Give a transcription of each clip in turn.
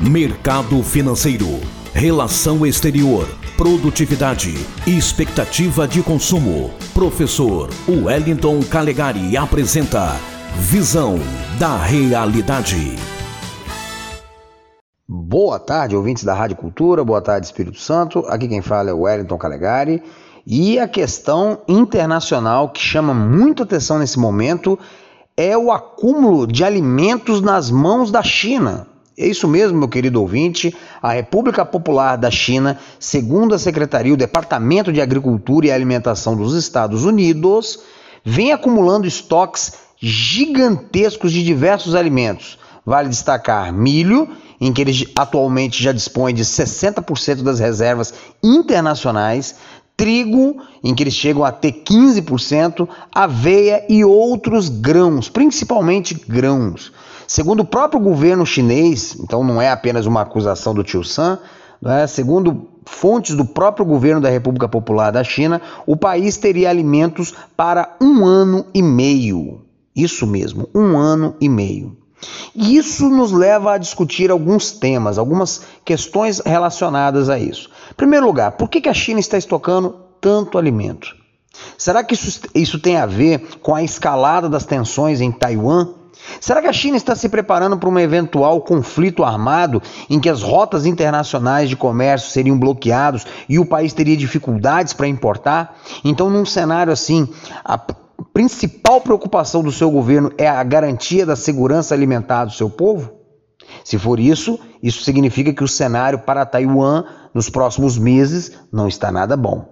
Mercado financeiro, relação exterior, produtividade expectativa de consumo. Professor Wellington Calegari apresenta Visão da Realidade. Boa tarde, ouvintes da Rádio Cultura, boa tarde, Espírito Santo. Aqui quem fala é o Wellington Calegari. E a questão internacional que chama muito atenção nesse momento é o acúmulo de alimentos nas mãos da China. É isso mesmo, meu querido ouvinte. A República Popular da China, segundo a Secretaria, o Departamento de Agricultura e Alimentação dos Estados Unidos, vem acumulando estoques gigantescos de diversos alimentos. Vale destacar milho, em que eles atualmente já dispõem de 60% das reservas internacionais, trigo, em que eles chegam a ter 15%, aveia e outros grãos, principalmente grãos. Segundo o próprio governo chinês, então não é apenas uma acusação do Tio Sam, né? segundo fontes do próprio governo da República Popular da China, o país teria alimentos para um ano e meio. Isso mesmo, um ano e meio. E isso nos leva a discutir alguns temas, algumas questões relacionadas a isso. Em primeiro lugar, por que a China está estocando tanto alimento? Será que isso, isso tem a ver com a escalada das tensões em Taiwan Será que a China está se preparando para um eventual conflito armado em que as rotas internacionais de comércio seriam bloqueados e o país teria dificuldades para importar? Então, num cenário assim, a principal preocupação do seu governo é a garantia da segurança alimentar do seu povo? Se for isso, isso significa que o cenário para Taiwan nos próximos meses não está nada bom.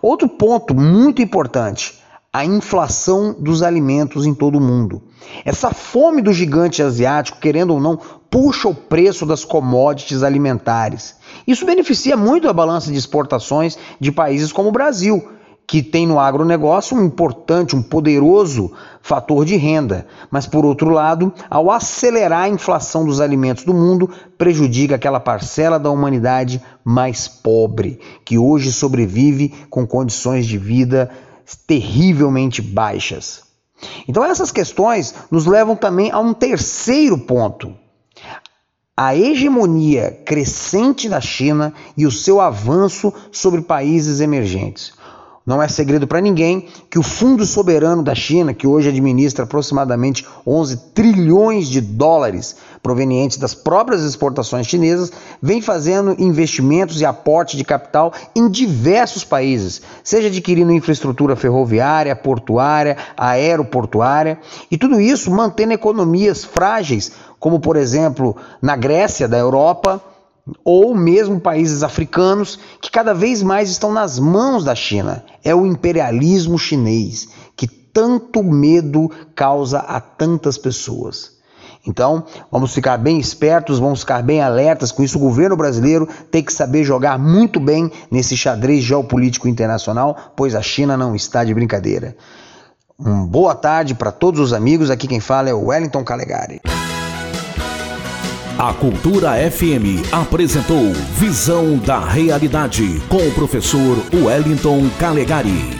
Outro ponto muito importante a inflação dos alimentos em todo o mundo. Essa fome do gigante asiático, querendo ou não, puxa o preço das commodities alimentares. Isso beneficia muito a balança de exportações de países como o Brasil, que tem no agronegócio um importante, um poderoso fator de renda. Mas, por outro lado, ao acelerar a inflação dos alimentos do mundo, prejudica aquela parcela da humanidade mais pobre, que hoje sobrevive com condições de vida terrivelmente baixas. Então, essas questões nos levam também a um terceiro ponto: a hegemonia crescente da China e o seu avanço sobre países emergentes. Não é segredo para ninguém que o Fundo Soberano da China, que hoje administra aproximadamente 11 trilhões de dólares provenientes das próprias exportações chinesas, vem fazendo investimentos e aporte de capital em diversos países, seja adquirindo infraestrutura ferroviária, portuária, aeroportuária, e tudo isso mantendo economias frágeis, como por exemplo na Grécia da Europa ou mesmo países africanos que cada vez mais estão nas mãos da China. É o imperialismo chinês que tanto medo causa a tantas pessoas. Então, vamos ficar bem espertos, vamos ficar bem alertas com isso. O governo brasileiro tem que saber jogar muito bem nesse xadrez geopolítico internacional, pois a China não está de brincadeira. Boa tarde para todos os amigos. Aqui quem fala é o Wellington Calegari. A Cultura FM apresentou Visão da Realidade com o professor Wellington Calegari.